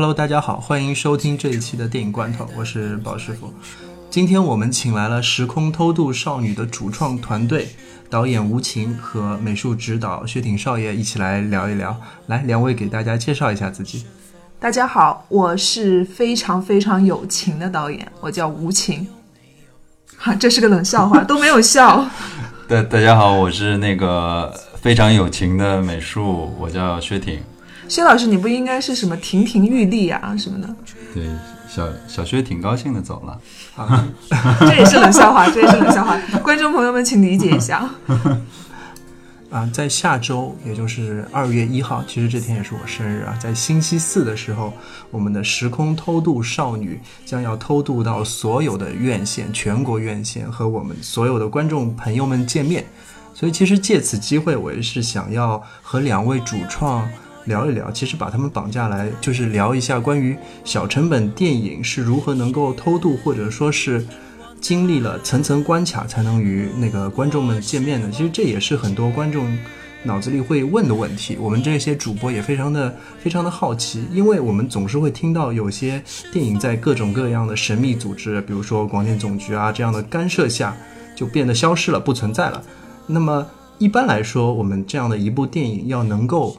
Hello，大家好，欢迎收听这一期的电影罐头，我是宝师傅。今天我们请来了《时空偷渡少女》的主创团队，导演吴晴和美术指导薛挺少爷一起来聊一聊。来，两位给大家介绍一下自己。大家好，我是非常非常有情的导演，我叫吴晴。哈，这是个冷笑话，都没有笑。对大家好，我是那个非常有情的美术，我叫薛挺。薛老师，你不应该是什么亭亭玉立啊什么的？对，小小薛挺高兴的走了。啊，这也是冷笑话，这也是冷笑话。观众朋友们，请理解一下。啊，在下周，也就是二月一号，其实这天也是我生日啊。在星期四的时候，我们的《时空偷渡少女》将要偷渡到所有的院线，全国院线和我们所有的观众朋友们见面。所以，其实借此机会，我也是想要和两位主创。聊一聊，其实把他们绑架来，就是聊一下关于小成本电影是如何能够偷渡，或者说是经历了层层关卡才能与那个观众们见面的。其实这也是很多观众脑子里会问的问题。我们这些主播也非常的非常的好奇，因为我们总是会听到有些电影在各种各样的神秘组织，比如说广电总局啊这样的干涉下，就变得消失了，不存在了。那么一般来说，我们这样的一部电影要能够。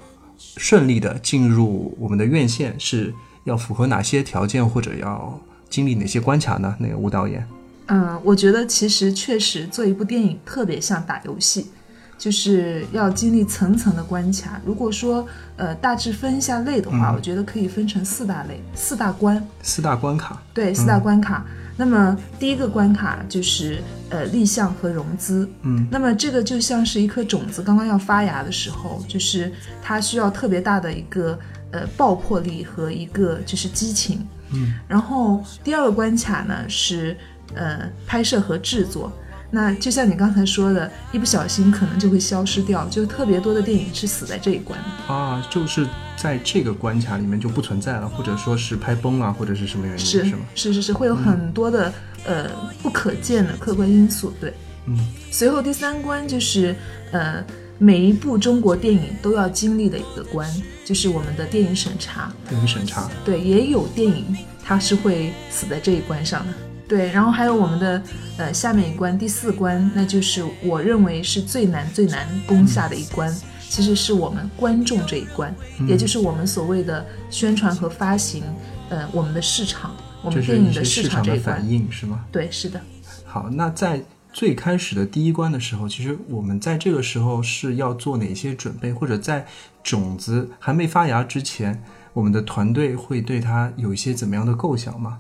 顺利的进入我们的院线是要符合哪些条件，或者要经历哪些关卡呢？那个吴导演，嗯，我觉得其实确实做一部电影特别像打游戏，就是要经历层层的关卡。如果说呃大致分一下类的话，我觉得可以分成四大类、四大关、四大关卡。对，四大关卡。那么第一个关卡就是呃立项和融资，嗯，那么这个就像是一颗种子刚刚要发芽的时候，就是它需要特别大的一个呃爆破力和一个就是激情，嗯，然后第二个关卡呢是呃拍摄和制作。那就像你刚才说的，一不小心可能就会消失掉，就特别多的电影是死在这一关啊，就是在这个关卡里面就不存在了，或者说是拍崩了，或者是什么原因？是是吗？是是是，会有很多的呃不可见的客观因素。对，嗯。随后第三关就是呃每一部中国电影都要经历的一个关，就是我们的电影审查。电影审查。对，也有电影它是会死在这一关上的。对，然后还有我们的呃下面一关第四关，那就是我认为是最难最难攻下的一关，其实是我们观众这一关，也就是我们所谓的宣传和发行，呃，我们的市场，我们电影的市场这一关。反应是吗？对，是的。好，那在最开始的第一关的时候，其实我们在这个时候是要做哪些准备，或者在种子还没发芽之前，我们的团队会对它有一些怎么样的构想吗？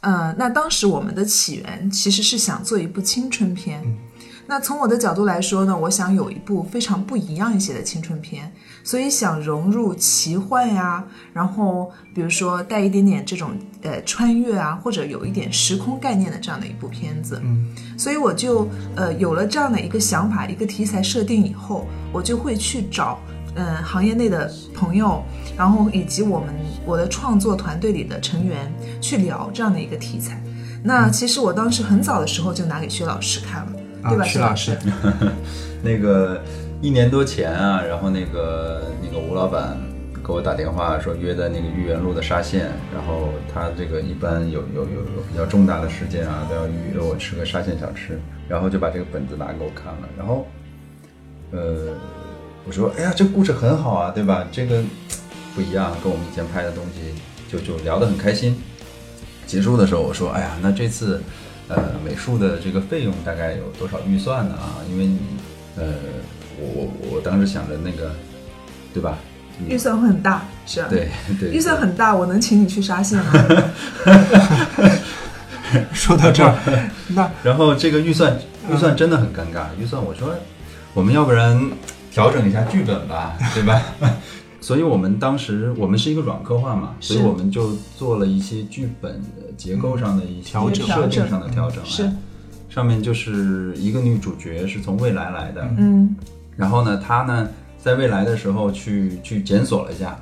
呃，那当时我们的起源其实是想做一部青春片。那从我的角度来说呢，我想有一部非常不一样一些的青春片，所以想融入奇幻呀，然后比如说带一点点这种呃穿越啊，或者有一点时空概念的这样的一部片子。嗯，所以我就呃有了这样的一个想法，一个题材设定以后，我就会去找。嗯，行业内的朋友，然后以及我们我的创作团队里的成员去聊这样的一个题材。那其实我当时很早的时候就拿给薛老师看了，对吧？薛老师，那个一年多前啊，然后那个那个吴老板给我打电话说约在那个豫园路的沙县，然后他这个一般有有有有比较重大的事件啊，都要预约我吃个沙县小吃，然后就把这个本子拿给我看了，然后呃。我说，哎呀，这故事很好啊，对吧？这个不一样，跟我们以前拍的东西就就聊得很开心。结束的时候，我说，哎呀，那这次呃美术的这个费用大概有多少预算呢？啊，因为你呃，我我我当时想着那个，对吧？预算会很大，是啊，对对，预算很大，我能请你去沙县吗？说到这儿，那然后这个预算预算真的很尴尬，预算我说我们要不然。调整一下剧本吧，对吧？所以我们当时我们是一个软科幻嘛，所以我们就做了一些剧本结构上的一些调整、设定上的调整。是，上面就是一个女主角是从未来来的，嗯，然后呢，她呢在未来的时候去去检索了一下，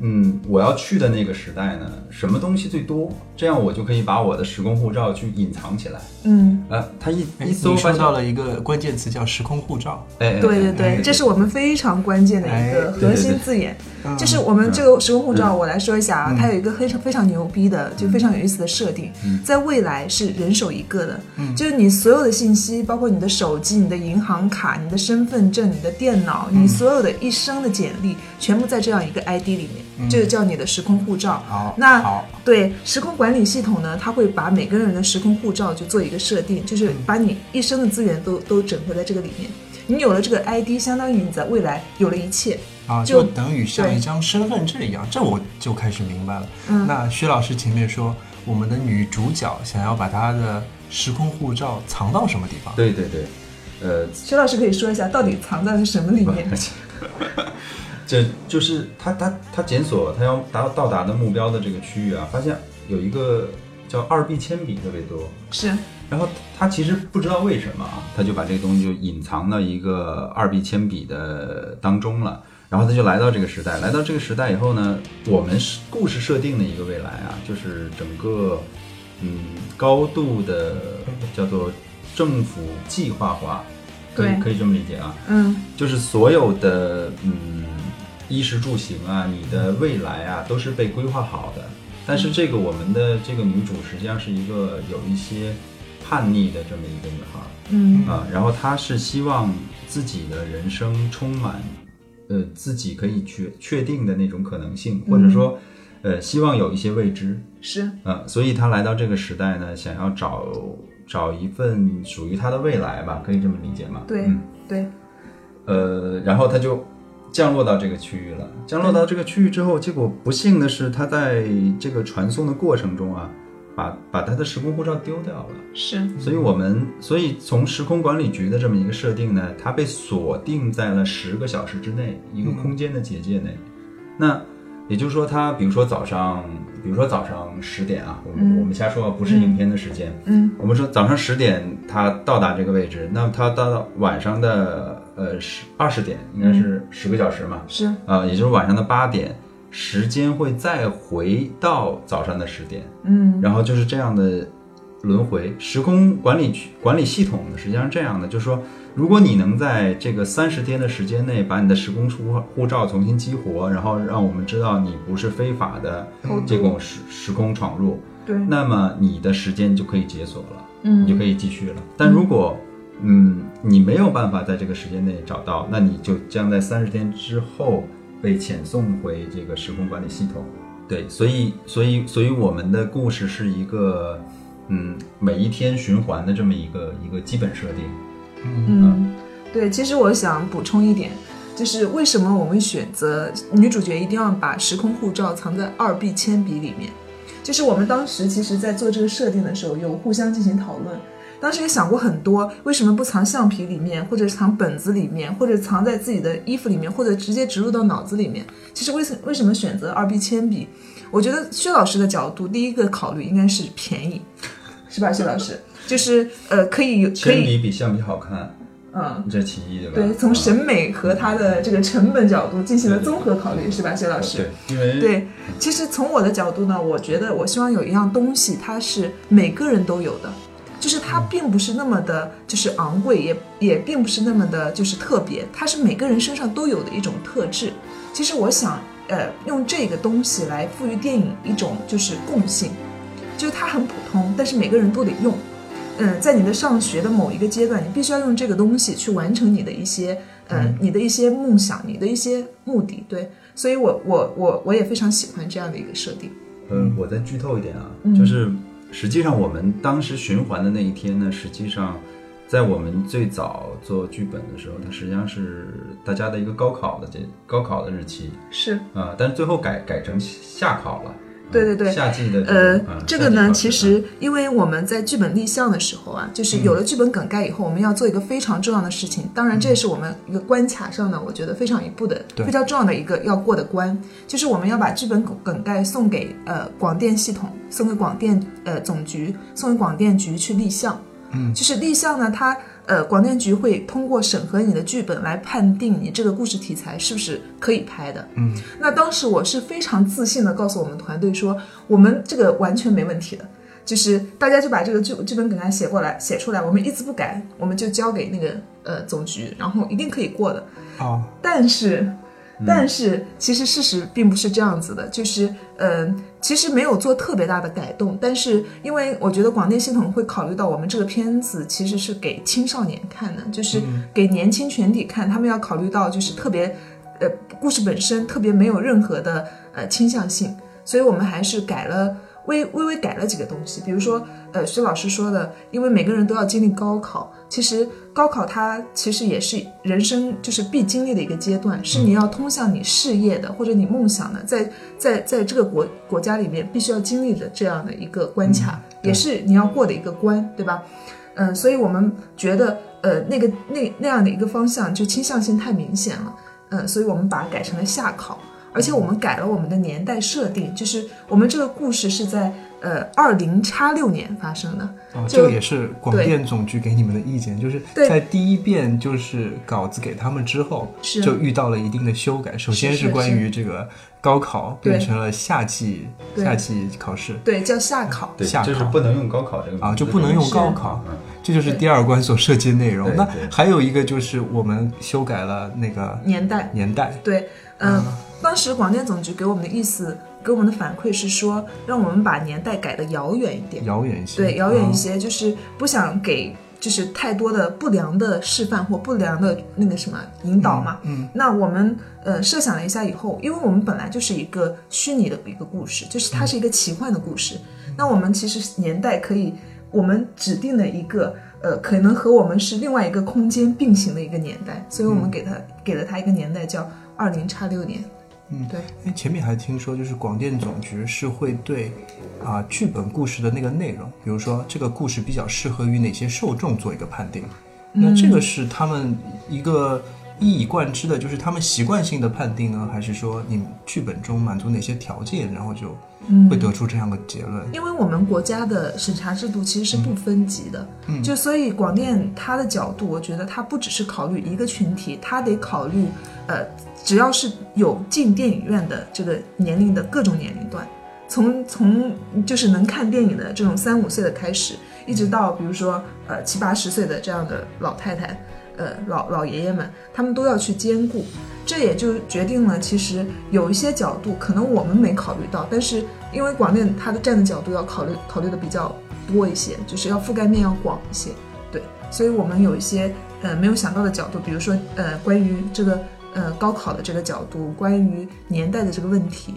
嗯，我要去的那个时代呢，什么东西最多？这样我就可以把我的时空护照去隐藏起来。嗯，呃，他一哎一搜你说发现，到了一个关键词叫时空护照，哎，哎对对哎对，这是我们非常关键的一哎个核心字眼，嗯就是我们这个时空护照，我来说一下啊，它有一个非常非常牛逼的，就非常有意思的设定，在未来是人手一个的，就是你所有的信息，包括你的手机、你的银行卡、你的身份证、你的电脑，你所有的一生的简历，全部在这样一个 ID 里面，这个叫你的时空护照。好，那，对时空管理系统呢，它会把每个人的时空护照就做一个设定，就是把你一生的资源都都整合在这个里面。你有了这个 ID，相当于你在未来有了一切。啊，就就等于像一张身份证一样，这我就开始明白了。嗯那薛老师前面说，我们的女主角想要把她的时空护照藏到什么地方？对对对，呃，薛老师可以说一下，到底藏在了什么里面？这就是他他他检索他要达到达的目标的这个区域啊，发现有一个叫二 B 铅笔特别多，是，然后他其实不知道为什么啊，他就把这个东西就隐藏到一个二 B 铅笔的当中了。然后他就来到这个时代，来到这个时代以后呢，我们是故事设定的一个未来啊，就是整个嗯高度的叫做政府计划化，可以对。可以这么理解啊，嗯。就是所有的嗯衣食住行啊，你的未来啊都是被规划好的。但是这个我们的这个女主实际上是一个有一些叛逆的这么一个女孩儿嗯。啊，然后她是希望自己的人生充满呃自己可以确确定的那种可能性，或者说呃希望有一些未知。是，啊，所以他来到这个时代呢，想要找找一份属于他的未来吧，可以这么理解吗？对、嗯，对，呃，然后他就降落到这个区域了。降落到这个区域之后，结果不幸的是，他在这个传送的过程中啊，把把他的时空护照丢掉了。是，所以我们，所以从时空管理局的这么一个设定呢，它被锁定在了十个小时之内，一个空间的结界内。那也就是说，他比如说早上，比如说早上十点啊，我们、嗯我们瞎说，不是影片的时间。嗯我们说早上十点他到达这个位置，那么他到晚上的呃十二十点，应该是十个小时嘛，是，啊、也就是晚上的八点，时间会再回到早上的十点。嗯然后就是这样的轮回。时空管理局管理系统呢，实际上是这样的，就是说，如果你能在这个三十天的时间内把你的时空护护照重新激活，然后让我们知道你不是非法的这种时时空闯入，对，那么你的时间就可以解锁了，嗯你就可以继续了。但如果嗯你没有办法在这个时间内找到，那你就将在三十天之后被遣送回这个时空管理系统。对，所以所以所以我们的故事是一个嗯每一天循环的这么一个一个基本设定。嗯，对，其实我想补充一点，就是为什么我们选择女主角一定要把时空护照藏在二 B 铅笔里面？就是我们当时其实在做这个设定的时候，有互相进行讨论。当时也想过很多，为什么不藏橡皮里面，或者藏本子里面，或者藏在自己的衣服里面，或者直接植入到脑子里面？其实为什为什么选择二 B 铅笔？我觉得薛老师的角度，第一个考虑应该是便宜，是吧？薛老师，就是呃，可以有可铅以，笔比橡皮好看，嗯，这其一对吧？对，从啊审美和它的这个成本角度进行了综合考虑，是吧，薛老师？对，因为对，其实从我的角度呢，我觉得我希望有一样东西，它是每个人都有的，就是它并不是那么的，就是昂贵，也也并不是那么的，就是特别，它是每个人身上都有的一种特质。其实我想，呃，用这个东西来赋予电影一种就是共性，就是它很普通，但是每个人都得用。嗯，在你的上学的某一个阶段，你必须要用这个东西去完成你的一些，呃，你的一些梦想，你的一些目的。对，所以我我我我也非常喜欢这样的一个设定。嗯，我再剧透一点啊，嗯就是实际上我们当时循环的那一天呢，实际上在我们最早做剧本的时候，它实际上是大家的一个高考的这高考的日期是，啊、但是最后改改成夏考了。对对对。夏季的这呃这个呢，其实因为我们在剧本立项的时候啊，就是有了剧本梗概以后，我们要做一个非常重要的事情。当然，这也是我们一个关卡上呢，我觉得非常一步的、对。非常重要的一个要过的关，就是我们要把剧本梗梗概送给呃广电系统，送给广电呃总局，送给广电局去立项。嗯，就是立项呢，它呃，广电局会通过审核你的剧本来判定你这个故事题材是不是可以拍的。嗯，那当时我是非常自信的告诉我们团队说，我们这个完全没问题的，就是大家就把这个剧剧本给它写过来，写出来，我们一字不改，我们就交给那个呃总局，然后一定可以过的。哦，但是，但是其实事实并不是这样子的，就是呃，其实没有做特别大的改动，但是因为我觉得广电系统会考虑到我们这个片子其实是给青少年看的，就是给年轻群体看，他们要考虑到就是特别呃故事本身特别没有任何的呃倾向性，所以我们还是改了。微微微改了几个东西，比如说，呃，徐老师说的，因为每个人都要经历高考，其实高考它其实也是人生就是必经历的一个阶段，是你要通向你事业的或者你梦想的，在在在这个国国家里面必须要经历的这样的一个关卡，也是你要过的一个关，对吧？嗯，所以我们觉得，呃，那个那那样的一个方向就倾向性太明显了，嗯，所以我们把它改成了夏考。而且我们改了我们的年代设定，就是我们这个故事是在呃二零叉六年发生的。哦，这个也是广电总局给你们的意见，就是在第一遍就是稿子给他们之后，就遇到了一定的修改。首先是关于这个高考变成了夏季夏季考试，对，叫夏考，夏就是不能用高考这个啊，就不能用高考，这就是第二关所涉及的内容。那还有一个就是我们修改了那个年代，年代，对，嗯。当时广电总局给我们的意思，给我们的反馈是说，让我们把年代改的遥远一点，遥远一些，对，遥远一些，就是不想给就是太多的不良的示范或不良的那个什么引导嘛。嗯，那我们呃设想了一下以后，因为我们本来就是一个虚拟的一个故事，就是它是一个奇幻的故事，那我们其实年代可以，我们指定了一个呃可能和我们是另外一个空间并行的一个年代，所以我们给它给了它一个年代叫二零叉六年。嗯，对。哎，前面还听说，就是广电总局是会对啊剧本故事的那个内容，比如说这个故事比较适合于哪些受众做一个判定。那这个是他们一个一以贯之的，就是他们习惯性的判定呢，还是说你剧本中满足哪些条件，然后就会得出这样的结论？因为我们国家的审查制度其实是不分级的，嗯，就所以广电它的角度，我觉得它不只是考虑一个群体，它得考虑呃。只要是有进电影院的这个年龄的各种年龄段，从从就是能看电影的这种三五岁的开始，一直到比如说呃七八十岁的这样的老太太，呃老老爷爷们，他们都要去兼顾。这也就决定了，其实有一些角度可能我们没考虑到，但是因为广电它的站的角度要考虑考虑的比较多一些，就是要覆盖面要广一些，对，所以我们有一些呃没有想到的角度，比如说呃关于这个。呃，高考的这个角度，关于年代的这个问题，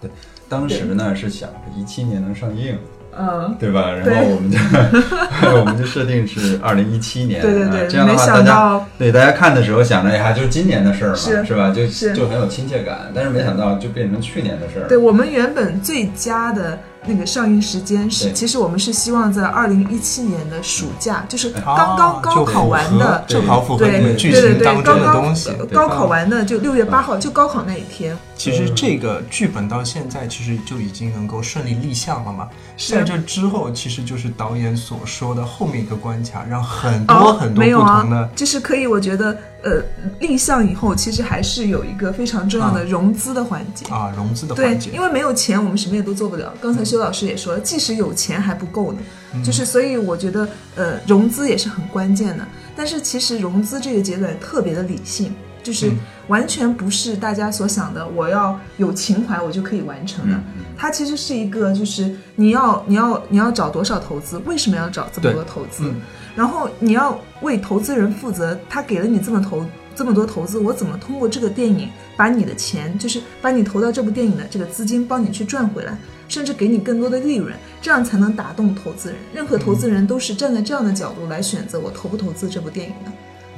对，当时呢是想着一七年能上映，嗯，对吧？然后我们就 我们就设定是二零一七年，对对对，这样的话大家对大家看的时候想着呀，就是今年的事儿嘛，是吧？就就很有亲切感，但是没想到就变成去年的事儿。对我们原本最佳的。那个上映时间是，其实我们是希望在二零一七年的暑假，就是刚刚高考完的，正好符合剧情当中的东西。高考完的就六月八号，就高考那一天。其实这个剧本到现在其实就已经能够顺利立项了嘛。在这之后，其实就是导演所说的后面一个关卡，让很多很多不同的，就是可以，我觉得。呃，立项以后，其实还是有一个非常重要的融资的环节啊，融资的环节。对，因为没有钱，我们什么也都做不了。刚才修老师也说了，即使有钱还不够呢。就是所以，我觉得呃，融资也是很关键的。但是其实融资这个阶段特别的理性，就是完全不是大家所想的，我要有情怀我就可以完成的。它其实是一个，就是你要你要你要找多少投资，为什么要找这么多投资？然后你要为投资人负责，他给了你这么投这么多投资，我怎么通过这个电影把你的钱，就是把你投到这部电影的这个资金帮你去赚回来，甚至给你更多的利润，这样才能打动投资人。任何投资人都是站在这样的角度来选择我投不投资这部电影的。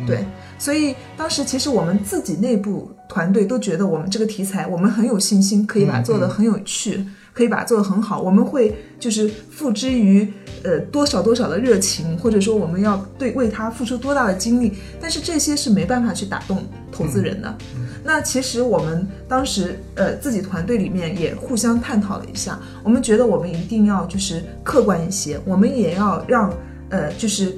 对，所以当时其实我们自己内部团队都觉得我们这个题材我们很有信心，可以把它做得很有趣。可以把它做得很好，我们会就是付之于呃多少多少的热情，或者说我们要对为他付出多大的精力，但是这些是没办法去打动投资人的。那其实我们当时呃自己团队里面也互相探讨了一下，我们觉得我们一定要就是客观一些，我们也要让呃就是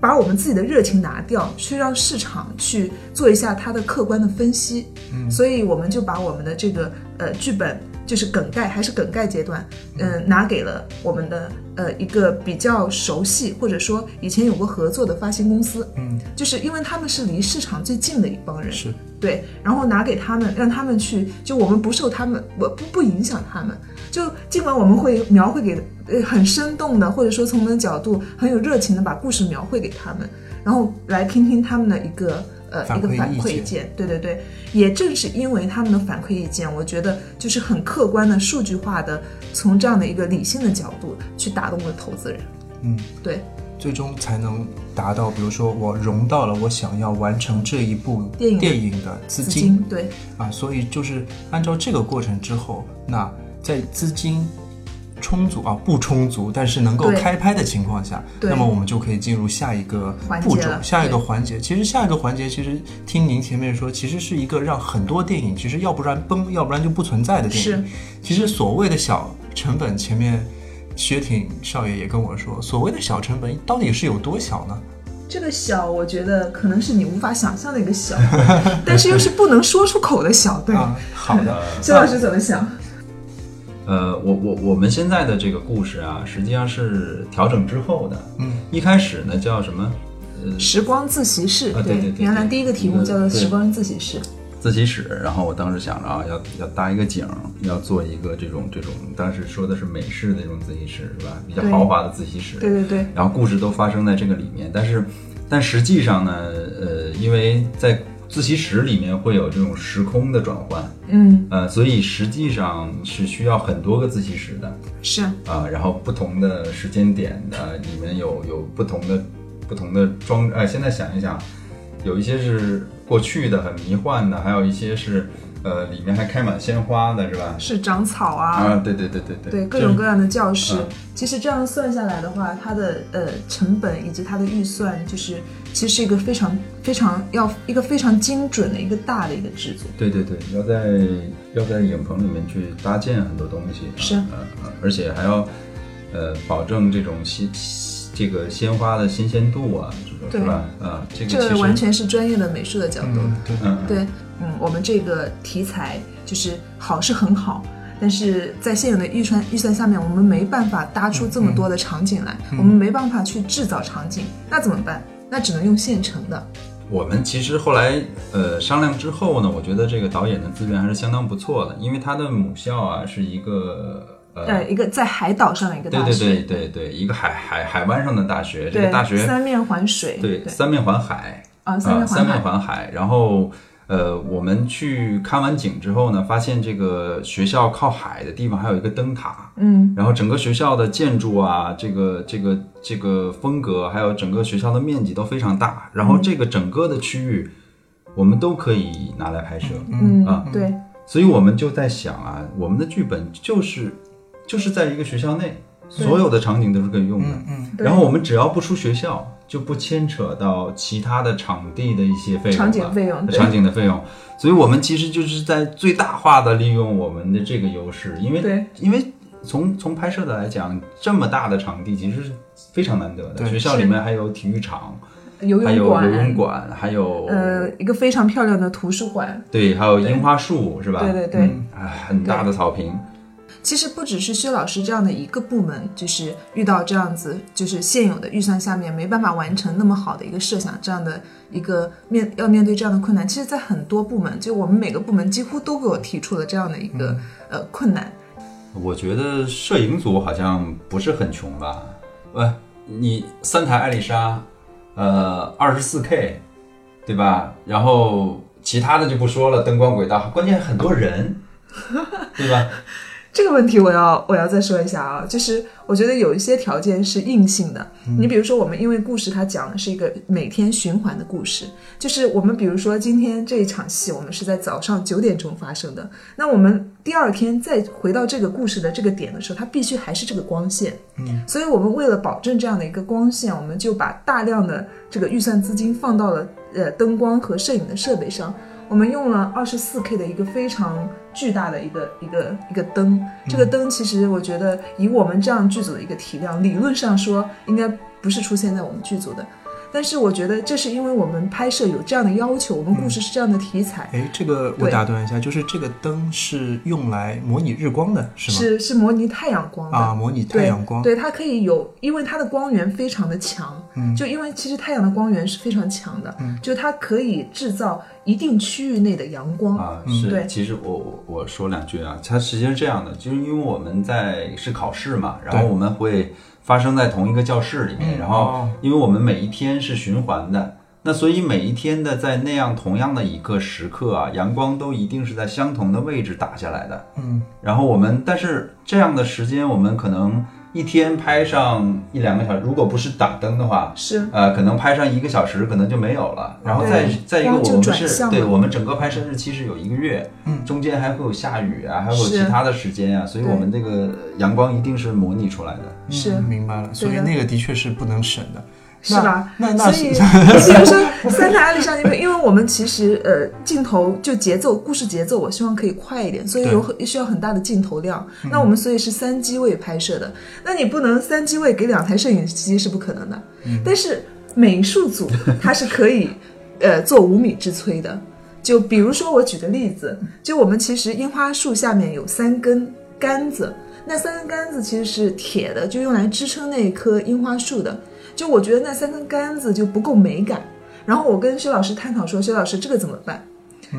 把我们自己的热情拿掉，去让市场去做一下它的客观的分析。嗯，所以我们就把我们的这个呃剧本，就是梗概还是梗概阶段，嗯、拿给了我们的呃一个比较熟悉或者说以前有过合作的发行公司。嗯，就是因为他们是离市场最近的一帮人。是对，然后拿给他们，让他们去，就我们不受他们，我不不影响他们。就尽管我们会描绘给呃很生动的，或者说从我们的角度很有热情的把故事描绘给他们，然后来听听他们的一个呃一个反馈意见。对对对，也正是因为他们的反馈意见，我觉得就是很客观的、数据化的，从这样的一个理性的角度去打动了投资人。嗯，对，最终才能达到，比如说我融到了我想要完成这一部电影的资金对。啊，所以就是按照这个过程之后，那在资金充足啊不充足，但是能够开拍的情况下，那么我们就可以进入下一个步骤，下一个环节。其实下一个环节，其实听您前面说，其实是一个让很多电影其实要不然崩，要不然就不存在的电是影。其实所谓的小成本，前面薛挺少爷也跟我说，所谓的小成本到底是有多小呢？这个小，我觉得可能是你无法想象的一个小，但是又是不能说出口的小，对。啊，好的，薛老师怎么想？呃，我我我们现在的这个故事啊，实际上是调整之后的。嗯，一开始呢叫什么？呃，时光自习室，啊对对对对原来第一个题目叫做时光自习室，自习室。然后我当时想着啊，要要搭一个景儿，要做一个这种这种，当时说的是美式的这种自习室是吧？比较豪华的自习室。对对对，然后故事都发生在这个里面，但是，但实际上呢，呃，因为在自习室里面会有这种时空的转换，嗯，呃，所以实际上是需要很多个自习室的是，啊、然后不同的时间点的里面有有不同的不同的装，呃，现在想一想，有一些是过去的很迷幻的，还有一些是呃里面还开满鲜花的，是吧？是长草啊，啊，对对对对对，对各种各样的教室嗯。其实这样算下来的话，它的呃成本以及它的预算，就是其实是一个非常非常要一个非常精准的一个大的一个制作。对对对，要在要在影棚里面去搭建很多东西，是而且还要呃保证这种新这个鲜花的新鲜度啊，这种对是吧？啊，这个完全是专业的美术的角度。嗯，对，嗯，对，嗯，我们这个题材就是好是很好，但是在现有的预算预算下面，我们没办法搭出这么多的场景来，我们没办法去制造场景，那怎么办？那只能用现成的。我们其实后来呃商量之后呢，我觉得这个导演的资源还是相当不错的，因为他的母校啊是一个呃。呃，一个在海岛上的一个对对大学，对对对，一个海海海湾上的大学，这个大学三面环水，对三面环海，啊，三面三面，环海。然后，呃，我们去看完景之后呢，发现这个学校靠海的地方还有一个灯塔，嗯，然后整个学校的建筑啊，这个这个这个风格，还有整个学校的面积都非常大。然后这个整个的区域，我们都可以拿来拍摄。嗯啊对，所以我们就在想啊，我们的剧本就是就是在一个学校内，所有的场景都是可以用的。嗯对然后我们只要不出学校，就不牵扯到其他的场地的一些费用了场景费用场景的费用。所以我们其实就是在最大化的利用我们的这个优势，因为对因为从从拍摄的来讲，这么大的场地其实是非常难得的。学校里面还有体育场，游还有泳馆，游泳馆，还有呃，一个非常漂亮的图书馆。对，还有樱花树是吧？对对对嗯哎，很大的草坪。其实不只是薛老师这样的一个部门，就是遇到这样子，就是现有的预算下面没办法完成那么好的一个设想，这样的一个面要面对这样的困难。其实，在很多部门，就我们每个部门几乎都给我提出了这样的一个、呃困难。我觉得摄影组好像不是很穷吧？喂，你三台艾丽莎，呃，二十四 K，对吧？然后其他的就不说了，灯光轨道，关键很多人，对吧？这个问题我要我要再说一下啊，就是我觉得有一些条件是硬性的。你比如说，我们因为故事它讲的是一个每天循环的故事，就是我们比如说今天这一场戏，我们是在早上九点钟发生的，那我们第二天再回到这个故事的这个点的时候，它必须还是这个光线。嗯，所以我们为了保证这样的一个光线，我们就把大量的这个预算资金放到了呃灯光和摄影的设备上。我们用了二十四 K 的一个非常巨大的一个一个一个灯，这个灯其实我觉得以我们这样剧组的一个体量，理论上说应该不是出现在我们剧组的。但是我觉得这是因为我们拍摄有这样的要求，我们故事是这样的题材，哎，这个我打断一下，就是这个灯是用来模拟日光的，是吗？是是模拟太阳光的。啊，模拟太阳光。对，它可以有，因为它的光源非常的强，嗯。就因为其实太阳的光源是非常强的，就它可以制造一定区域内的阳光。啊，嗯是，对。其实我我我说两句啊，它实际上是这样的，就是因为我们在是考试嘛，然后我们会发生在同一个教室里面，然后哦。因为我们每一天是循环的，那所以每一天的在那样同样的一个时刻啊，阳光都一定是在相同的位置打下来的，嗯，然后我们但是这样的时间，我们可能一天拍上一两个小时，如果不是打灯的话，是。呃，可能拍上一个小时，可能就没有了。然后再再一个，我们是对我们整个拍摄日期是有一个月，嗯。中间还会有下雨啊，还会有其他的时间啊，所以我们这个阳光一定是模拟出来的。是。嗯明白了，所以那个的确是不能省的。是吧？那那所以，是 比如说 三台阿里上，因为因为我们其实呃镜头就节奏、故事节奏，我希望可以快一点，所以有很需要很大的镜头量。那我们所以是三机位拍摄的，那你不能三机位给两台摄影机是不可能的。但是美术组 它是可以呃做无米之炊的。就比如说我举个例子，就我们其实樱花树下面有三根杆子，那三根杆子其实是铁的，就用来支撑那一棵樱花树的。就我觉得那三根杆子就不够美感。然后我跟薛老师探讨说，薛老师这个怎么办？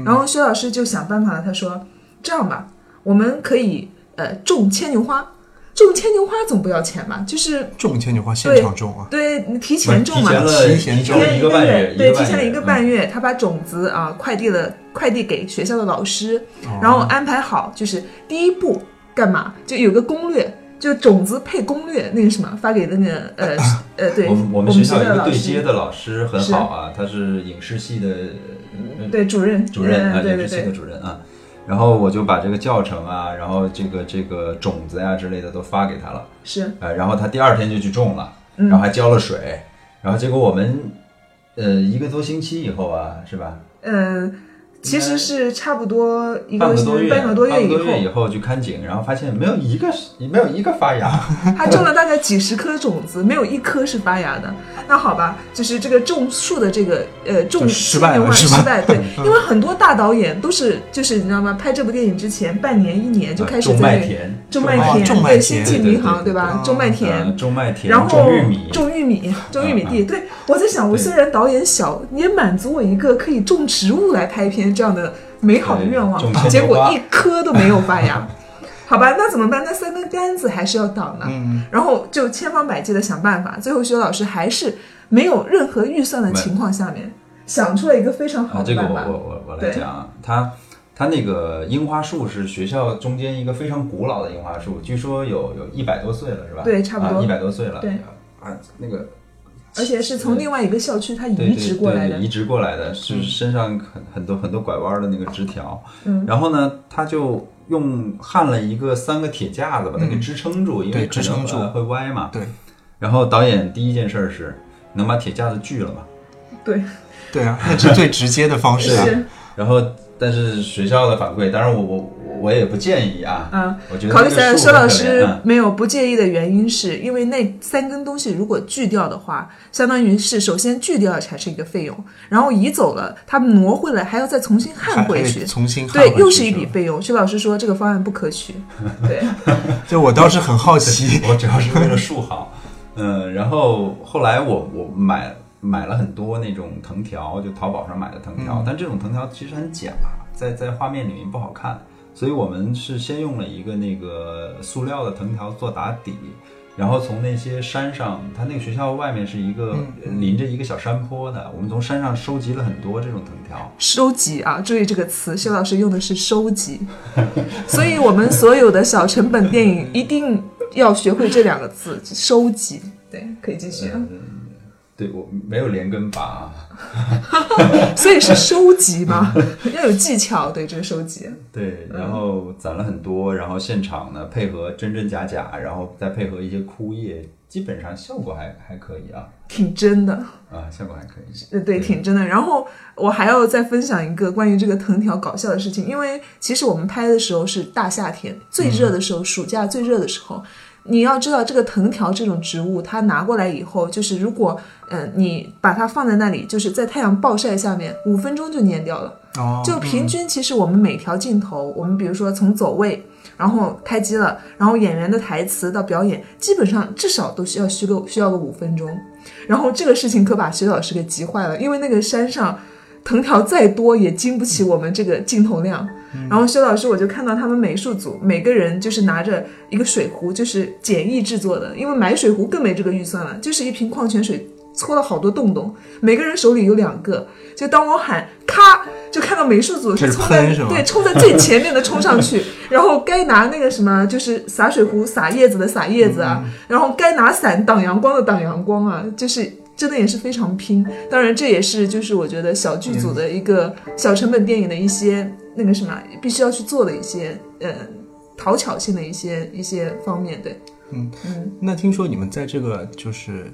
然后薛老师就想办法了，他说这样吧，我们可以呃种牵牛花，种牵牛花总不要钱吧？就是种牵牛花现场种啊，对你提前种嘛，提前了提前种。提前了一个半月，对，提前了一个半月，他把种子啊快递了，快递给学校的老师，然后安排好，就是第一步干嘛，就有个攻略，就种子配攻略，那个什么发给那个呃 呃，对，我们我我们学校对接，的老师很好啊，他是影视系的呃对主任，主任啊，影视系的，主任啊。然后我就把这个教程啊，然后这个这个种子呀、之类的都发给他了，是呃，然后他第二天就去种了，嗯然后还浇了水，然后结果我们呃一个多星期以后啊，是吧？嗯。其实是差不多一个半个多月，半个多月以半个月以后，后去看景，然后发现没有一个没有一个发芽，他种了大概几十颗种子，没有一颗是发芽的。那好吧，就是这个种树的这个呃种就失败失败，对，因为很多大导演都是就是你知道吗？拍这部电影之前半年一年就开始种在那个麦田，种麦田，哦种麦对，田星际对对迷航，对吧？种麦呃田，种麦田，然后种玉米，种玉米，种玉米嗯地。对，我在想，我虽然导演小，你也满足我一个可以种植物来拍片这样的美好的愿望结果一颗都没有发芽。好吧，那怎么办？那三根杆子还是要倒呢，嗯，然后就千方百计的想办法。最后，薛老师还是没有任何预算的情况下面，想出了一个非常好啊，这个我。我我我来讲啊，他他那个樱花树是学校中间一个非常古老的樱花树，据说有有一百多岁了，是吧？对差不多一百、多岁了。对啊，那个而且是从另外一个校区它移植过来的对对，移植过来的，是身上很很多很多拐弯的那个枝条。嗯然后呢，他就用焊了一个三个铁架子把它给嗯支撑住，因为支撑住呃会歪嘛。对然后导演第一件事是能把铁架子锯了嘛？对，对啊，那是最直接的方式啊。然后，但是学校的反馈，当然我我我也不建议啊。嗯。我觉得考虑起来，那个树很可薛老师没有不介意的原因，是因为那三根东西如果锯掉的话，相当于是首先锯掉产生一个费用，然后移走了，它挪回来还要再重新焊回去，重新焊对，回去又是一笔费用。薛老师说这个方案不可取，对，就我倒是很好奇，我主要是为了树好，嗯，然后后来我我买买了很多那种藤条，就淘宝上买的藤条，嗯但这种藤条其实很假，在在画面里面不好看，所以我们是先用了一个那个塑料的藤条做打底。然后从那些山上，它那个学校外面是一个嗯临着一个小山坡的，我们从山上收集了很多这种藤条。收集啊，注意这个词，薛老师用的是收集，所以我们所有的小成本电影一定要学会这两个字，收集。对，可以继续啊。对我没有连根拔啊，所以是收集嘛，要有技巧，对这个收集。对，然后攒了很多，然后现场呢配合真真假假，然后再配合一些枯叶，基本上效果还还可以啊挺真的，啊，效果还可以。呃，对，挺真的。然后我还要再分享一个关于这个藤条搞笑的事情，因为其实我们拍的时候是大夏天，最热的时候，暑假最热的时候，你要知道，这个藤条这种植物，它拿过来以后，就是如果，呃，你把它放在那里，就是在太阳暴晒下面，五分钟就蔫掉了。哦，就平均，其实我们每条镜头，我们比如说从走位，然后开机了，然后演员的台词到表演，基本上至少都需要需个需要个五分钟。然后这个事情可把徐老师给急坏了，因为那个山上藤条再多也经不起我们这个镜头量。然后薛老师我就看到他们美术组每个人就是拿着一个水壶，就是简易制作的，因为买水壶更没这个预算了，就是一瓶矿泉水搓了好多洞洞，每个人手里有两个。就当我喊咔，就看到美术组是冲在对冲在最前面的冲上去，然后该拿那个什么就是洒水壶洒叶子的洒叶子啊，然后该拿伞挡阳光的挡阳光啊，就是真的也是非常拼。当然这也是就是我觉得小剧组的一个小成本电影的一些那个什么必须要去做的一些呃讨巧性的一些一些方面，对。嗯嗯那听说你们在这个就是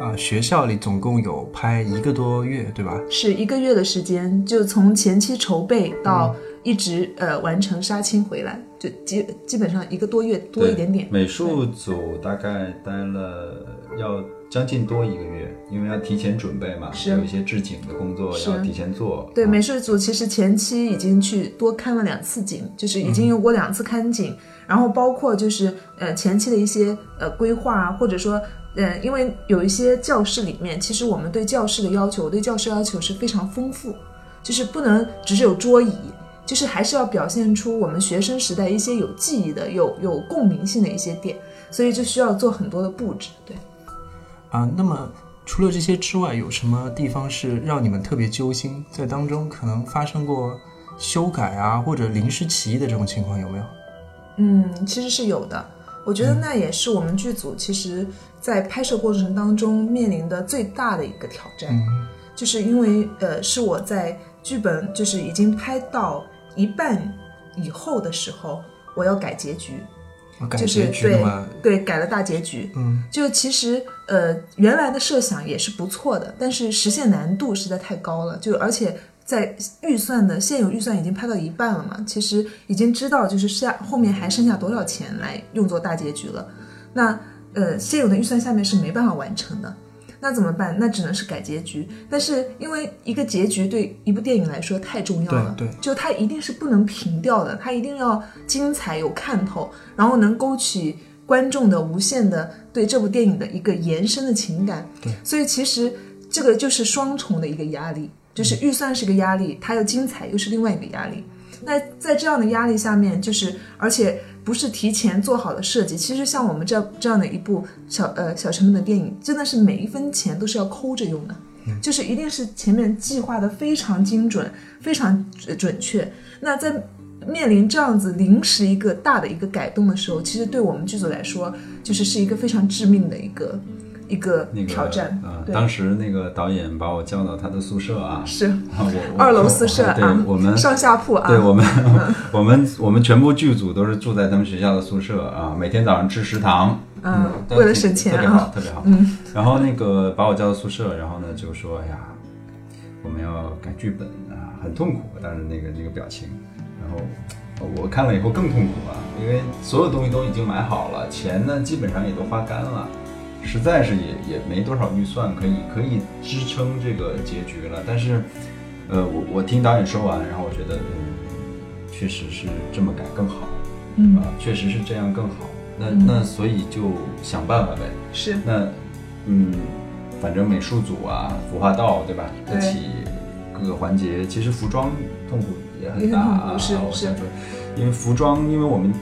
啊、学校里总共有拍一个多月，对吧？是一个月的时间，就从前期筹备到一直、呃完成杀青回来，就基基本上一个多月多一点点。美术组大概待了要将近多一个月，因为要提前准备嘛，是有一些置景的工作要提前做。对，啊美术组其实前期已经去多看了两次景，就是已经有过两次看景，然后包括就是呃前期的一些呃规划啊，或者说呃，因为有一些教室里面，其实我们对教室的要求，我对教室要求是非常丰富，就是不能只是有桌椅。就是还是要表现出我们学生时代一些有记忆的、有有共鸣性的一些点，所以就需要做很多的布置。对，啊，那么除了这些之外，有什么地方是让你们特别揪心？在当中可能发生过修改啊，或者临时起意的这种情况有没有？嗯，其实是有的。我觉得那也是我们剧组其实在拍摄过程当中面临的最大的一个挑战，嗯就是因为呃是我在剧本就是已经拍到一半以后的时候，我要改结局，就是对对改了大结局。嗯，就其实呃原来的设想也是不错的，但是实现难度实在太高了，就而且。在预算的现有预算已经拍到一半了嘛，其实已经知道就是下后面还剩下多少钱来用作大结局了。那呃现有的预算下面是没办法完成的，那怎么办？那只能是改结局。但是因为一个结局对一部电影来说太重要了，对对就它一定是不能平掉的，它一定要精彩有看头，然后能勾起观众的无限的对这部电影的一个延伸的情感。对，所以其实这个就是双重的一个压力，就是预算是个压力，它要精彩又是另外一个压力。那在这样的压力下面，就是而且不是提前做好的设计，其实像我们这这样的一部小呃小成本的电影，真的是每一分钱都是要抠着用的，就是一定是前面计划的非常精准、非常呃准确。那在面临这样子临时一个大的一个改动的时候，其实对我们剧组来说，就是是一个非常致命的一个一个那个挑战。呃，当时那个导演把我叫到他的宿舍啊，是二楼宿舍对啊，我们 上下铺啊，对 我们，我们我们全部剧组都是住在他们学校的宿舍啊，每天早上吃食堂，嗯为了省钱啊特别好，特别好。嗯，然后那个把我叫到宿舍，然后呢就说，哎呀，我们要改剧本啊，很痛苦，当时那个那个表情，然后我看了以后更痛苦啊，因为所有东西都已经买好了，钱呢基本上也都花干了。实在是也也没多少预算可以可以支撑这个结局了，但是，呃，我我听导演说完，然后我觉得，嗯，确实是这么改更好，嗯啊，确实是这样更好。那那所以就想办法呗。是那，嗯，反正美术组啊，服化道对吧？对一起各个环节，其实服装痛苦也也很很大啊。痛苦是是我想说，因为服装，因为我们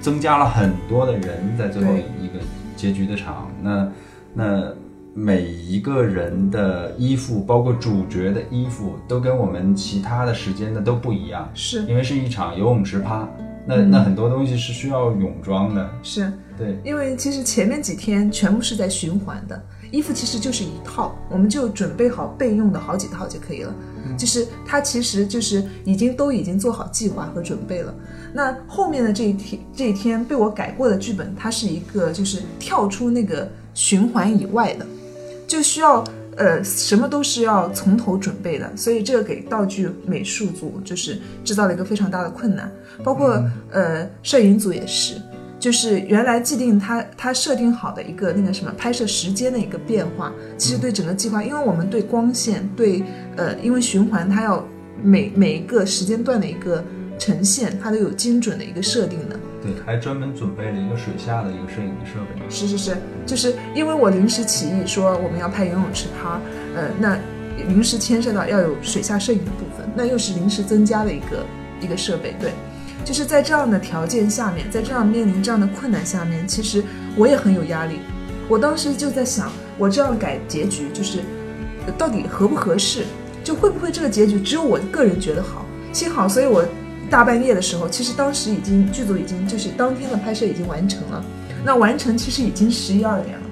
增加了很多的人在最后一个结局的场，那那每一个人的衣服，包括主角的衣服，都跟我们其他的时间的都不一样，是。因为是一场游泳池趴，那、嗯。那很多东西是需要泳装的，是，对。因为其实前面几天全部是在循环的，衣服其实就是一套，我们就准备好备用的好几套就可以了。就是他其实就是已经都已经做好计划和准备了。那后面的这一天这一天被我改过的剧本，它是一个就是跳出那个循环以外的，就需要呃什么都是要从头准备的，所以这个给道具美术组就是制造了一个非常大的困难，包括呃摄影组也是。就是原来既定它它设定好的一个那个什么拍摄时间的一个变化，其实对整个计划，因为我们对光线对呃，因为循环它要每每一个时间段的一个呈现，它都有精准的一个设定的。对，还专门准备了一个水下的一个摄影的设备。是是是，就是因为我临时起意说我们要拍游泳池趴，呃，那临时牵涉到要有水下摄影的部分，那又是临时增加的一个一个设备，对。就是在这样的条件下面，在这样面临这样的困难下面，其实我也很有压力。我当时就在想，我这样改结局，就是到底合不合适？就会不会这个结局只有我个人觉得好？幸好，所以我大半夜的时候，其实当时已经剧组已经就是当天的拍摄已经完成了。那完成其实已经十一二点了，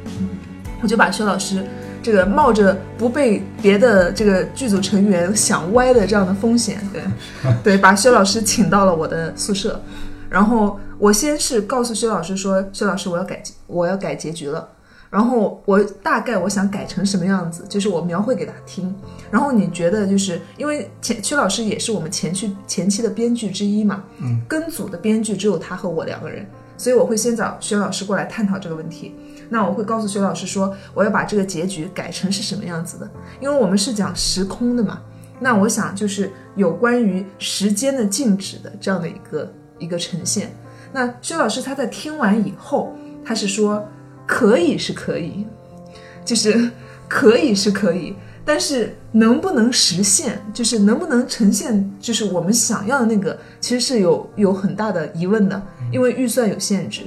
我就把薛老师。这个冒着不被别的这个剧组成员想歪的这样的风险，对，对，把薛老师请到了我的宿舍，然后我先是告诉薛老师说，薛老师我要改我要改结局了，然后我大概我想改成什么样子，就是我描绘给他听，然后你觉得就是因为前薛老师也是我们前期前期的编剧之一嘛，嗯，跟组的编剧只有他和我两个人，所以我会先找薛老师过来探讨这个问题。那我会告诉薛老师说，我要把这个结局改成是什么样子的，因为我们是讲时空的嘛。那我想就是有关于时间的静止的这样的一个一个呈现。那薛老师他在听完以后，他是说可以是可以，就是可以是可以，但是能不能实现，就是能不能呈现，就是我们想要的那个，其实是有有很大的疑问的，因为预算有限制。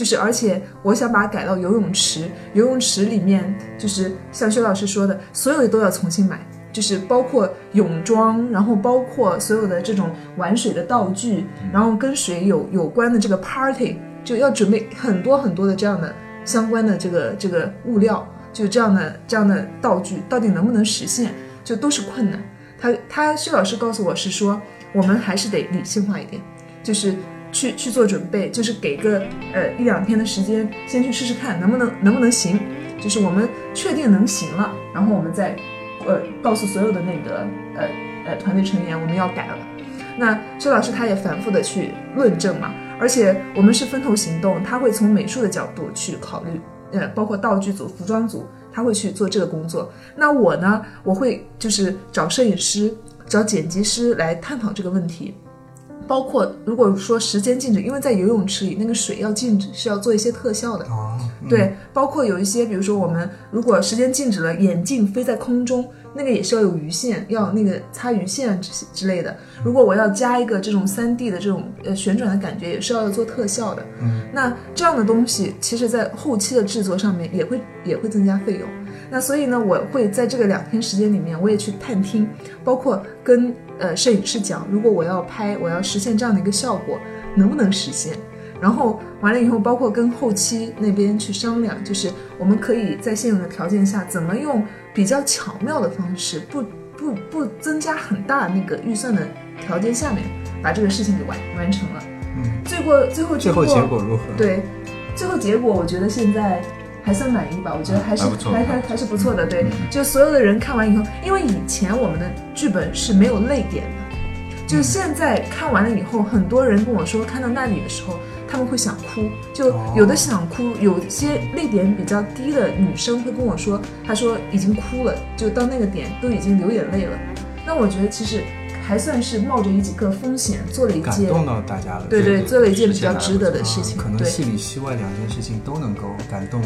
就是，而且我想把它改到游泳池。游泳池里面，就是像薛老师说的，所有的都要重新买，就是包括泳装，然后包括所有的这种玩水的道具，然后跟水有有关的这个 party，就要准备很多很多的这样的相关的这个这个物料，就这样的这样的道具，到底能不能实现，就都是困难。他他薛老师告诉我是说，我们还是得理性化一点，就是。去去做准备，就是给个呃一两天的时间，先去试试看能不能能不能行。就是我们确定能行了，然后我们再呃告诉所有的那个呃呃团队成员我们要改了。那薛老师他也反复的去论证嘛，而且我们是分头行动，他会从美术的角度去考虑，呃包括道具组、服装组，他会去做这个工作。那我呢，我会就是找摄影师、找剪辑师来探讨这个问题。包括如果说时间静止，因为在游泳池里那个水要静止，是要做一些特效的。哦，对，包括有一些，比如说我们如果时间静止了，眼镜飞在空中，那个也是要有鱼线，要那个擦鱼线之之类的。如果我要加一个这种三 D 的这种呃旋转的感觉，也是要做特效的。嗯，那这样的东西，其实在后期的制作上面也会也会增加费用。那所以呢，我会在这个两天时间里面，我也去探听，包括跟呃摄影师讲，如果我要拍，我要实现这样的一个效果，能不能实现？然后完了以后，包括跟后期那边去商量，就是我们可以在现有的条件下，怎么用比较巧妙的方式，不不不增加很大那个预算的条件下面，把这个事情给完完成了。嗯，最过最后最后结果如何？对，最后结果我觉得现在。还算满意吧，我觉得还是还还还是不错的。对，就所有的人看完以后，因为以前我们的剧本是没有泪点的，就现在看完了以后，很多人跟我说，看到那里的时候他们会想哭，就有的想哭，有些泪点比较低的女生会跟我说，她说已经哭了，就到那个点都已经流眼泪了。那我觉得其实还算是冒着一几个风险做了一件感动到大家了，对对，做了一件比较值得的事情。可能戏里戏外两件事情都能够感动。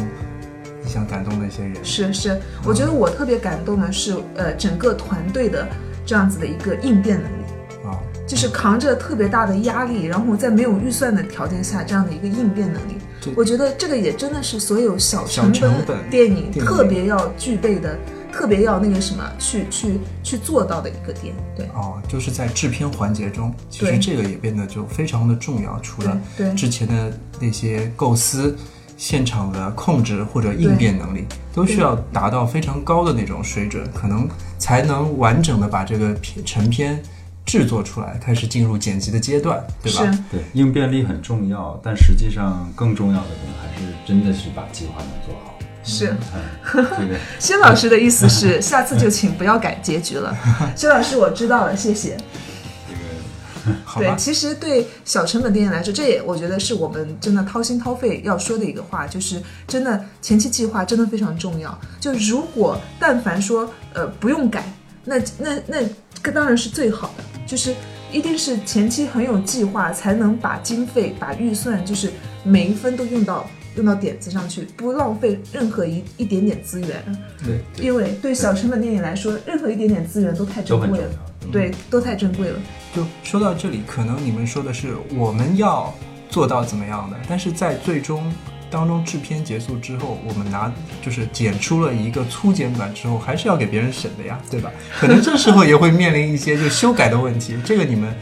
你想感动那些人是是，我觉得我特别感动的是，呃，整个团队的这样子的一个应变能力啊，就是扛着特别大的压力，然后在没有预算的条件下这样的一个应变能力。我觉得这个也真的是所有小成本电影特别要具备的，特别要那个什么去去去做到的一个点。对哦，就是在制片环节中，其实这个也变得就非常的重要。除了之前的那些构思。现场的控制或者应变能力都需要达到非常高的那种水准，可能才能完整的把这个片成片制作出来，开始进入剪辑的阶段，对吧？对，应变力很重要，但实际上更重要的人还是真的是把计划能做好。是，这个 薛老师的意思是，下次就请不要改结局了。薛老师，我知道了，谢谢。这个对，其实对小成本电影来说，这也我觉得是我们真的掏心掏肺要说的一个话，就是真的前期计划真的非常重要。就如果但凡说呃不用改，那那那这当然是最好的，就是一定是前期很有计划，才能把经费、把预算，就是每一分都用到用到点子上去，不浪费任何一一点点资源。对，对因为对小成本电影来说，任何一点点资源都太珍贵了，对，都太珍贵了。就说到这里，可能你们说的是我们要做到怎么样的，但是在最终当中制片结束之后，我们拿就是剪出了一个粗剪版之后，还是要给别人审的呀，对吧？可能这时候也会面临一些就修改的问题。这个你们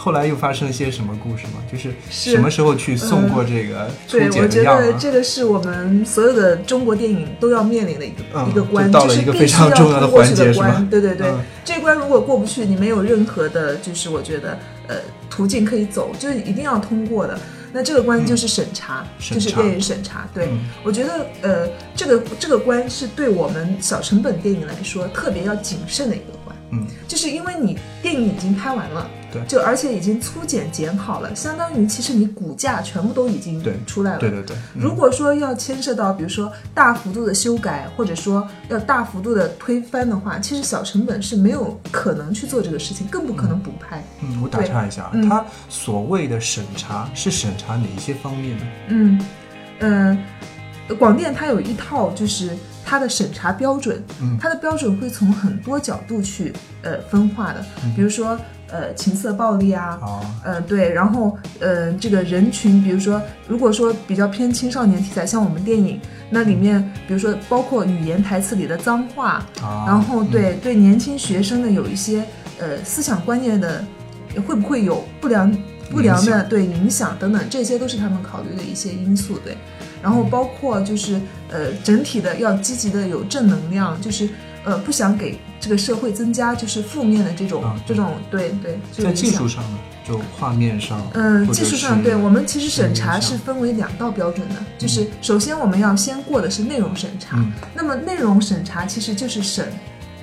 后来又发生了些什么故事吗？就是是什么时候去送过这个粗对，我觉？得这个是我们所有的中国电影都要面临的一个、嗯一个关，就到了是一个非必须要常重要的通过去环节是吧的关。对对对，嗯这关如果过不去，你没有任何的，就是我觉得呃途径可以走，就是一定要通过的。那这个关就是审查，就是电影审查。对，嗯我觉得呃这个这个关是对我们小成本电影来说特别要谨慎的一个关。嗯，就是因为你电影已经拍完了，对就而且已经粗剪剪好了，相当于其实你骨架全部都已经对出来了。对对对，嗯如果说要牵涉到，比如说大幅度的修改，或者说要大幅度的推翻的话，其实小成本是没有可能去做这个事情，更不可能补拍。嗯，我打岔一下它所谓的审查是审查哪一些方面呢？嗯嗯、呃广电它有一套就是它的审查标准，嗯它的标准会从很多角度去呃分化的，比如说呃情色暴力啊，哦，呃，对，然后呃，这个人群，比如说，如果说比较偏青少年题材，像我们电影，那里面比如说包括语言台词里的脏话，啊然后对、对年轻学生的有一些呃思想观念的，会不会有不良不良的影对影响等等，这些都是他们考虑的一些因素，对。然后包括就是呃整体的要积极的有正能量，就是呃不想给这个社会增加就是负面的这种、啊这种对对这在技术上呢，就画面上，嗯，技术上，对我们其实审查是分为两道标准的，就是首先我们要先过的是内容审查，嗯。那么内容审查其实就是审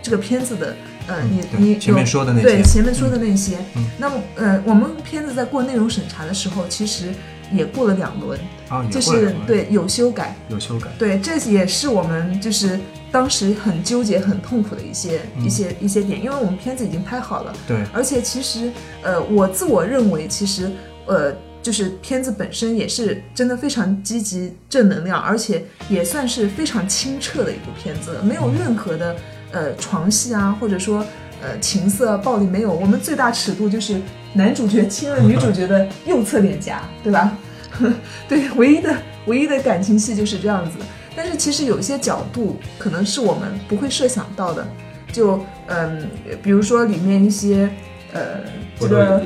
这个片子的，呃，嗯你你对前面说的那些对前面说的那些，嗯。那么呃，我们片子在过内容审查的时候，其实也过了两轮，啊，就是对有修改，有修改，对，这也是我们就是当时很纠结、很痛苦的一些、嗯一些一些点，因为我们片子已经拍好了，对，而且其实，呃，我自我认为，其实，呃，就是片子本身也是真的非常积极、正能量，而且也算是非常清澈的一部片子，没有任何的呃床戏啊，或者说呃情色、暴力没有。我们最大尺度就是男主角亲了女主角的右侧脸颊，对吧？对，唯一的唯一的感情戏就是这样子。但是其实有些角度可能是我们不会设想到的，就嗯，比如说里面一些呃，这个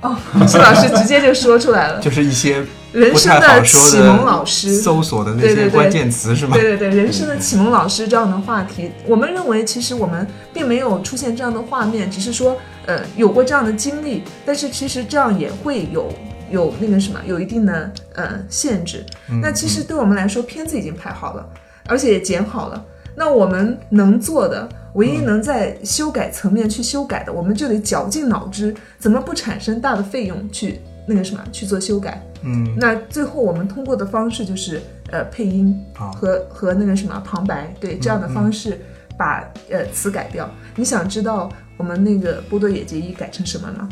哦，施老师直接就说出来了，就是一些人生的启蒙老师，搜索的那些关键词是吗？对对对，人生的启蒙老师这样的话题，我们认为其实我们并没有出现这样的画面，只是说呃有过这样的经历，但是其实这样也会有有那个什么，有一定的呃限制。嗯那其实对我们来说，片子已经拍好了，而且也剪好了。那我们能做的，唯一能在修改层面去修改的，我们就得绞尽脑汁，怎么不产生大的费用去那个什么去做修改。嗯，那最后我们通过的方式就是呃配音好和和那个什么旁白，对这样的方式把呃词改掉。你想知道我们那个波多野结衣改成什么了？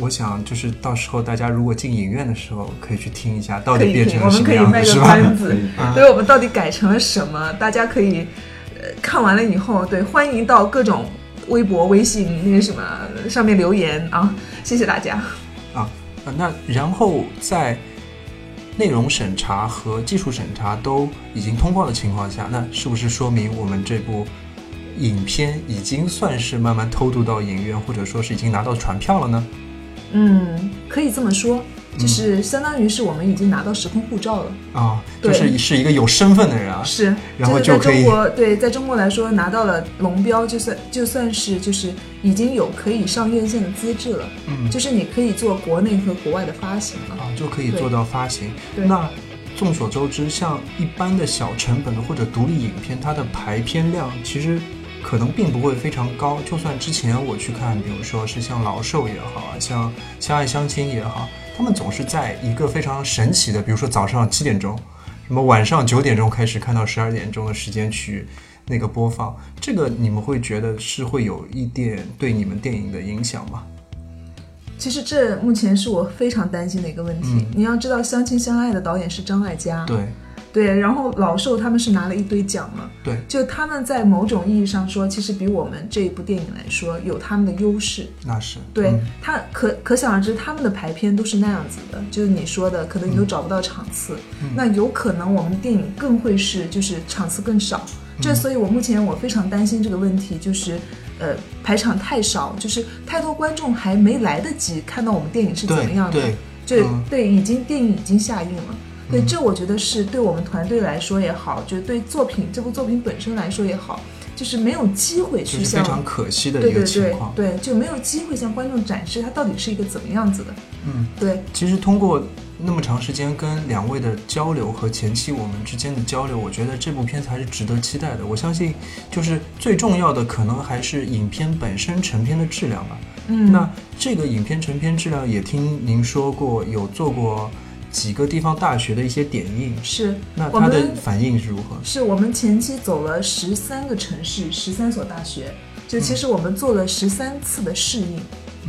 我想就是到时候大家如果进影院的时候，可以去听一下，到底变成了什我们可以么样子，是卖个吧？关子可以，我们到底改成了什么？大家可以呃看完了以后，对欢迎到各种微博、微信那个什么上面留言啊，谢谢大家。啊，呃那然后在内容审查和技术审查都已经通过的情况下，那是不是说明我们这部影片已经算是慢慢偷渡到影院，或者说是已经拿到传票了呢？嗯，可以这么说，就是相当于是我们已经拿到时空护照了。啊，就是是一个有身份的人啊。是，然后就可以中国对，在中国来说拿到了龙标，就算就算是就是已经有可以上院线的资质了，嗯就是你可以做国内和国外的发行了。啊，就可以做到发行。对那众所周知，像一般的小成本的或者独立影片，它的排片量其实可能并不会非常高。就算之前我去看，比如说是像老寿也好啊，像相爱相亲也好，他们总是在一个非常神奇的，比如说早上七点钟，什么晚上九点钟开始看到十二点钟的时间去那个播放。这个你们会觉得是会有一点对你们电影的影响吗？其实这目前是我非常担心的一个问题。你要知道，《相亲相爱》的导演是张艾嘉，对对，然后老寿他们是拿了一堆奖了，对，就他们在某种意义上说，其实比我们这一部电影来说有他们的优势。那是对嗯他可可想而知，他们的排片都是那样子的，就是你说的，可能你都找不到场次。那有可能我们电影更会是就是场次更少。这所以，我目前我非常担心这个问题，就是呃排场太少，就是太多观众还没来得及看到我们电影是怎么样的，对，对已经电影已经下映了。对，这我觉得是对我们团队来说也好，就是对作品这部作品本身来说也好，就是没有机会去向非常可惜的一个对对对情况。对，就没有机会向观众展示它到底是一个怎么样子的。嗯，对，其实通过那么长时间跟两位的交流和前期我们之间的交流，我觉得这部片子还是值得期待的。我相信，就是最重要的可能还是影片本身成片的质量吧。嗯，那这个影片成片质量，也听您说过有做过几个地方大学的一些点映，是那它的反应是如何？是我们前期走了十三个城市，十三所大学，就其实我们做了十三次的试映。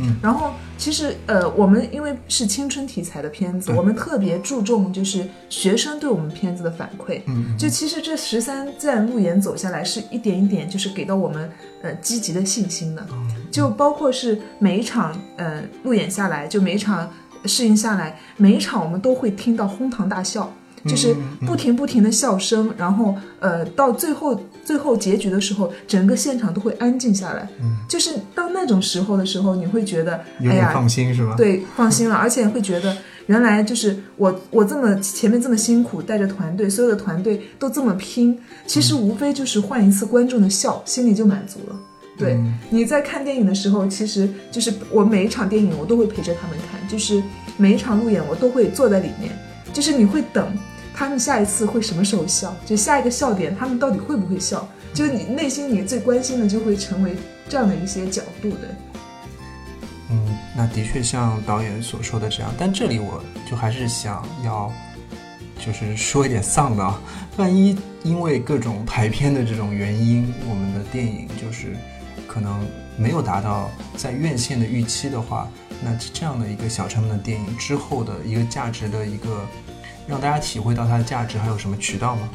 嗯，然后其实呃，我们因为是青春题材的片子，对我们特别注重就是学生对我们片子的反馈。嗯，就其实这十三站路演走下来，是一点一点就是给到我们呃积极的信心的。就包括是每一场呃路演下来，就每一场试映下来，每一场我们都会听到哄堂大笑。就是不停不停的笑声，然后呃，到最后最后结局的时候，整个现场都会安静下来。就是到那种时候的时候，你会觉得，有点哎呀，放心是吧？，对，放心了，而且会觉得原来就是我我这么前面这么辛苦带着团队，所有的团队都这么拼，其实无非就是换一次观众的笑，心里就满足了。对，嗯你在看电影的时候，其实就是我每一场电影我都会陪着他们看，就是每一场路演我都会坐在里面，就是你会等他们下一次会什么时候笑，就下一个笑点他们到底会不会笑，就是你内心你最关心的就会成为这样的一些角度的。嗯，那的确像导演所说的这样，但这里我就还是想要，就是说一点丧的啊。万一因为各种排片的这种原因，我们的电影就是可能没有达到在院线的预期的话，那这样的一个小成本的电影之后的一个价值的一个，让大家体会到它的价值，还有什么渠道吗？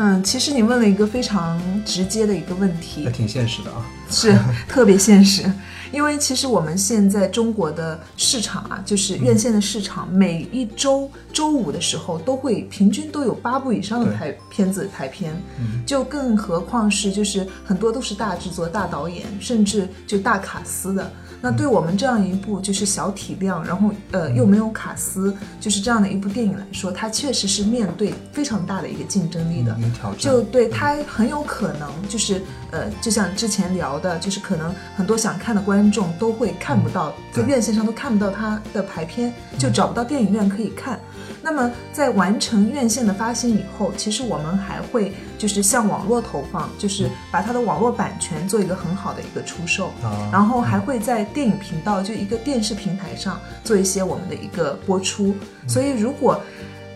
嗯，其实你问了一个非常直接的一个问题还，挺现实的啊。是特别现实，因为其实我们现在中国的市场啊，就是院线的市场，每一周周五的时候都会平均都有八部以上的对排片子排片，嗯就更何况是就是很多都是大制作、大导演，甚至就大卡司的。那对我们这样一部就是小体量，然后呃又没有卡司，就是这样的一部电影来说，它确实是面对非常大的一个竞争力的。就对它很有可能就是呃，就像之前聊的，就是可能很多想看的观众都会看不到，在院线上都看不到它的排片，就找不到电影院可以看。那么在完成院线的发行以后，其实我们还会就是向网络投放，就是把它的网络版权做一个很好的一个出售，啊然后还会在电影频道就一个电视平台上做一些我们的一个播出。所以如果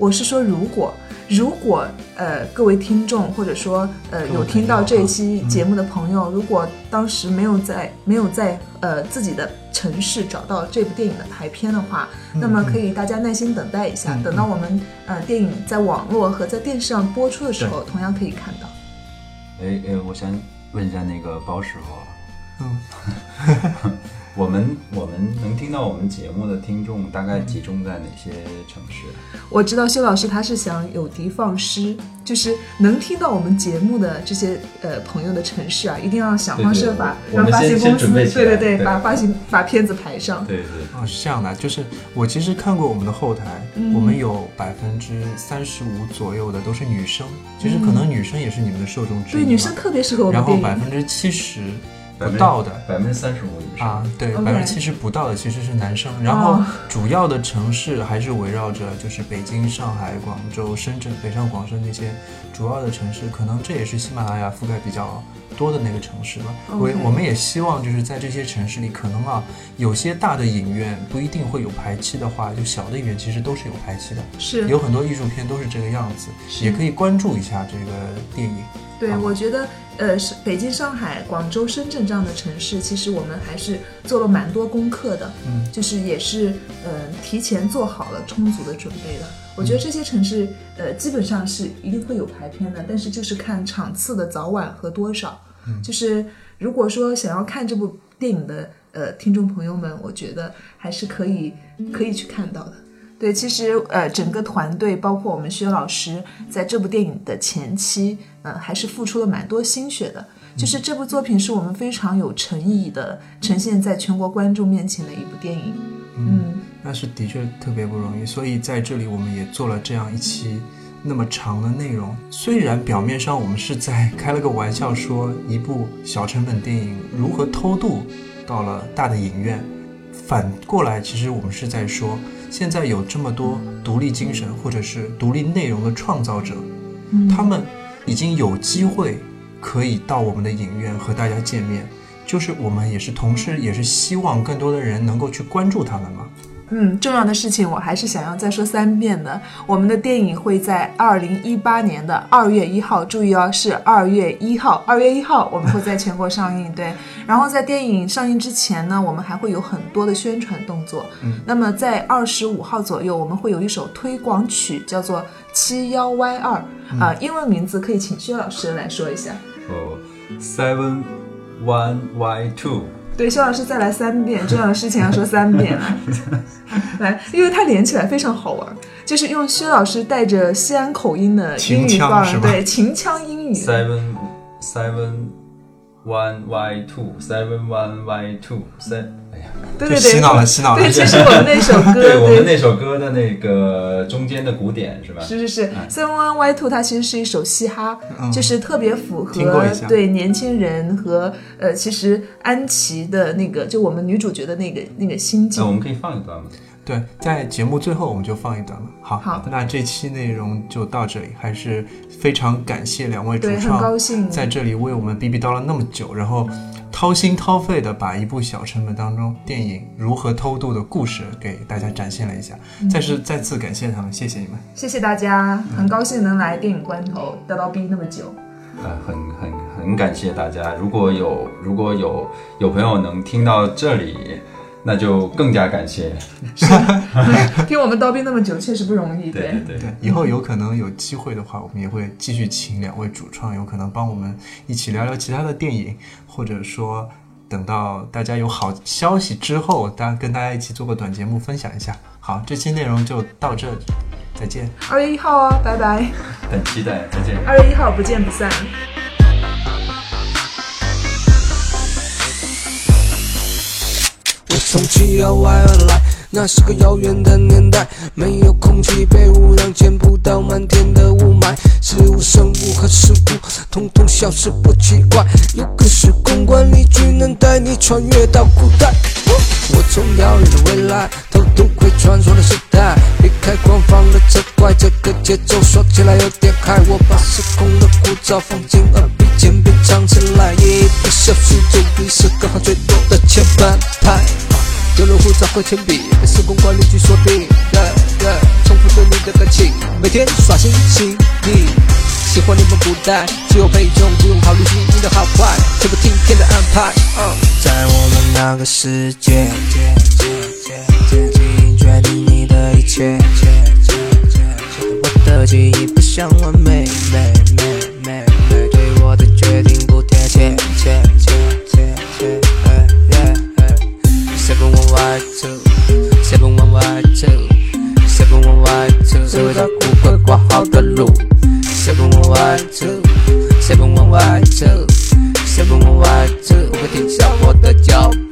我是说如果。如果呃各位听众或者说呃有听到这一期节目的朋友，如果当时没有在没有在呃自己的城市找到这部电影的排片的话，那么可以大家耐心等待一下，嗯等到我们呃电影在网络和在电视上播出的时候，同样可以看到。哎哎，我想问一下那个包师傅，嗯，我们我们能听到我们节目的听众大概集中在哪些城市？我知道修老师他是想有的放矢，就是能听到我们节目的这些呃朋友的城市啊，一定要想方设法让发行公司对对对，对把发行把片子排上。对对，哦，是这样的，就是我其实看过我们的后台，嗯我们有百分之三十五左右的都是女生，其实可能女生也是你们的受众之一嘛。对，女生特别适合我们然后。百分之七十不到的。百分之三十五以上。啊，对，百分之七十不到的其实是男生。然后哦。主要的城市还是围绕着就是北京、上海、广州、深圳、北上广深那些主要的城市，可能这也是喜马拉雅覆盖比较多的那个城市吧。我我们也希望就是在这些城市里，可能啊有些大的影院不一定会有排期的话，就小的影院其实都是有排期的。是有很多艺术片都是这个样子，也可以关注一下这个电影。对，我觉得，呃，是北京、上海、广州、深圳这样的城市，其实我们还是做了蛮多功课的，嗯，就是也是，呃，提前做好了充足的准备的。我觉得这些城市，呃，基本上是一定会有排片的，但是就是看场次的早晚和多少。嗯就是如果说想要看这部电影的，呃，听众朋友们，我觉得还是可以可以去看到的。对，其实呃，整个团队包括我们薛老师，在这部电影的前期，呃，还是付出了蛮多心血的。就是这部作品是我们非常有诚意的呈现在全国观众面前的一部电影。嗯，那是的确特别不容易，所以在这里我们也做了这样一期那么长的内容。虽然表面上我们是在 开了个玩笑，说一部小成本电影如何偷渡到了大的影院，反过来其实我们是在说，现在有这么多独立精神或者是独立内容的创造者，嗯他们已经有机会可以到我们的影院和大家见面。就是我们也是同时也是希望更多的人能够去关注他们嘛，嗯，重要的事情我还是想要再说三遍的。我们的电影会在二零一八年的二月一号，注意哦，是二月一号，二月一号我们会在全国上映。对，然后在电影上映之前呢，我们还会有很多的宣传动作。嗯，那么在二十五号左右，我们会有一首推广曲，叫做《七幺 Y 二》啊，英文名字可以请薛老师来说一下。哦，Seven One Y Two。对，薛老师再来三遍，重要的事情要说三遍。来，因为它连起来非常好玩，就是用薛老师带着西安口音的英语秦腔范儿，对，秦腔英语。Seven Seven One Y Two Seven One Y Two 三，哎呀，对对对，洗脑了洗脑了对，其实我们那首歌，对我们那首歌的那个中间的鼓点是吧？是是是，Seven One Y Two，它其实是一首嘻哈，就是特别符合对年轻人和呃，其实安琪的那个，就我们女主角的那个那个心境那。我们可以放一段吗？对，在节目最后我们就放一段了。好，好那这期内容就到这里，还是非常感谢两位主对，很创高兴。在这里为我们逼逼叨了那么久，然后掏心掏肺的把一部小成本当中电影如何偷渡的故事给大家展现了一下。嗯再是再次感谢他们，谢谢你们。谢谢大家，很高兴能来电影关头得到逼那么久。呃，很很很感谢大家。如果有如果有有朋友能听到这里，那就更加感谢。听我们叨逼那么久，确实不容易。对对对，对，以后有可能有机会的话，我们也会继续请两位主创，有可能帮我们一起聊聊其他的电影，或者说等到大家有好消息之后，大家跟大家一起做个短节目分享一下。好，这期内容就到这里，再见。二月一号啊，拜拜。很期待，再见。二月一号不见不散。从七幺外而来，那是个遥远的年代，没有空气被污染，见不到满天的雾霾，事物、生物和事故统统消失不奇怪。有个时空管理局能带你穿越到古代。我从遥远的未来偷渡回传说的时代，避开官方的责怪，这个节奏说起来有点嗨。我把时空的枯燥放进耳鼻间，别唱起来，一不小心就遗失刚好最多的前半拍。丢了护照和铅笔，被时空管理局锁定。重复对你的感情，每天刷新心意。喜欢你们不带，只有配重，不用考虑你的好坏，全部听天的安排。在我们那个世界，记忆决定你的一切。我的记忆不像完，美 two，谁不玩 Y 谁不玩 Y 谁会照顾好的路？谁不玩 Y 谁不玩 Y 谁不玩 Y 我会停下我的脚步。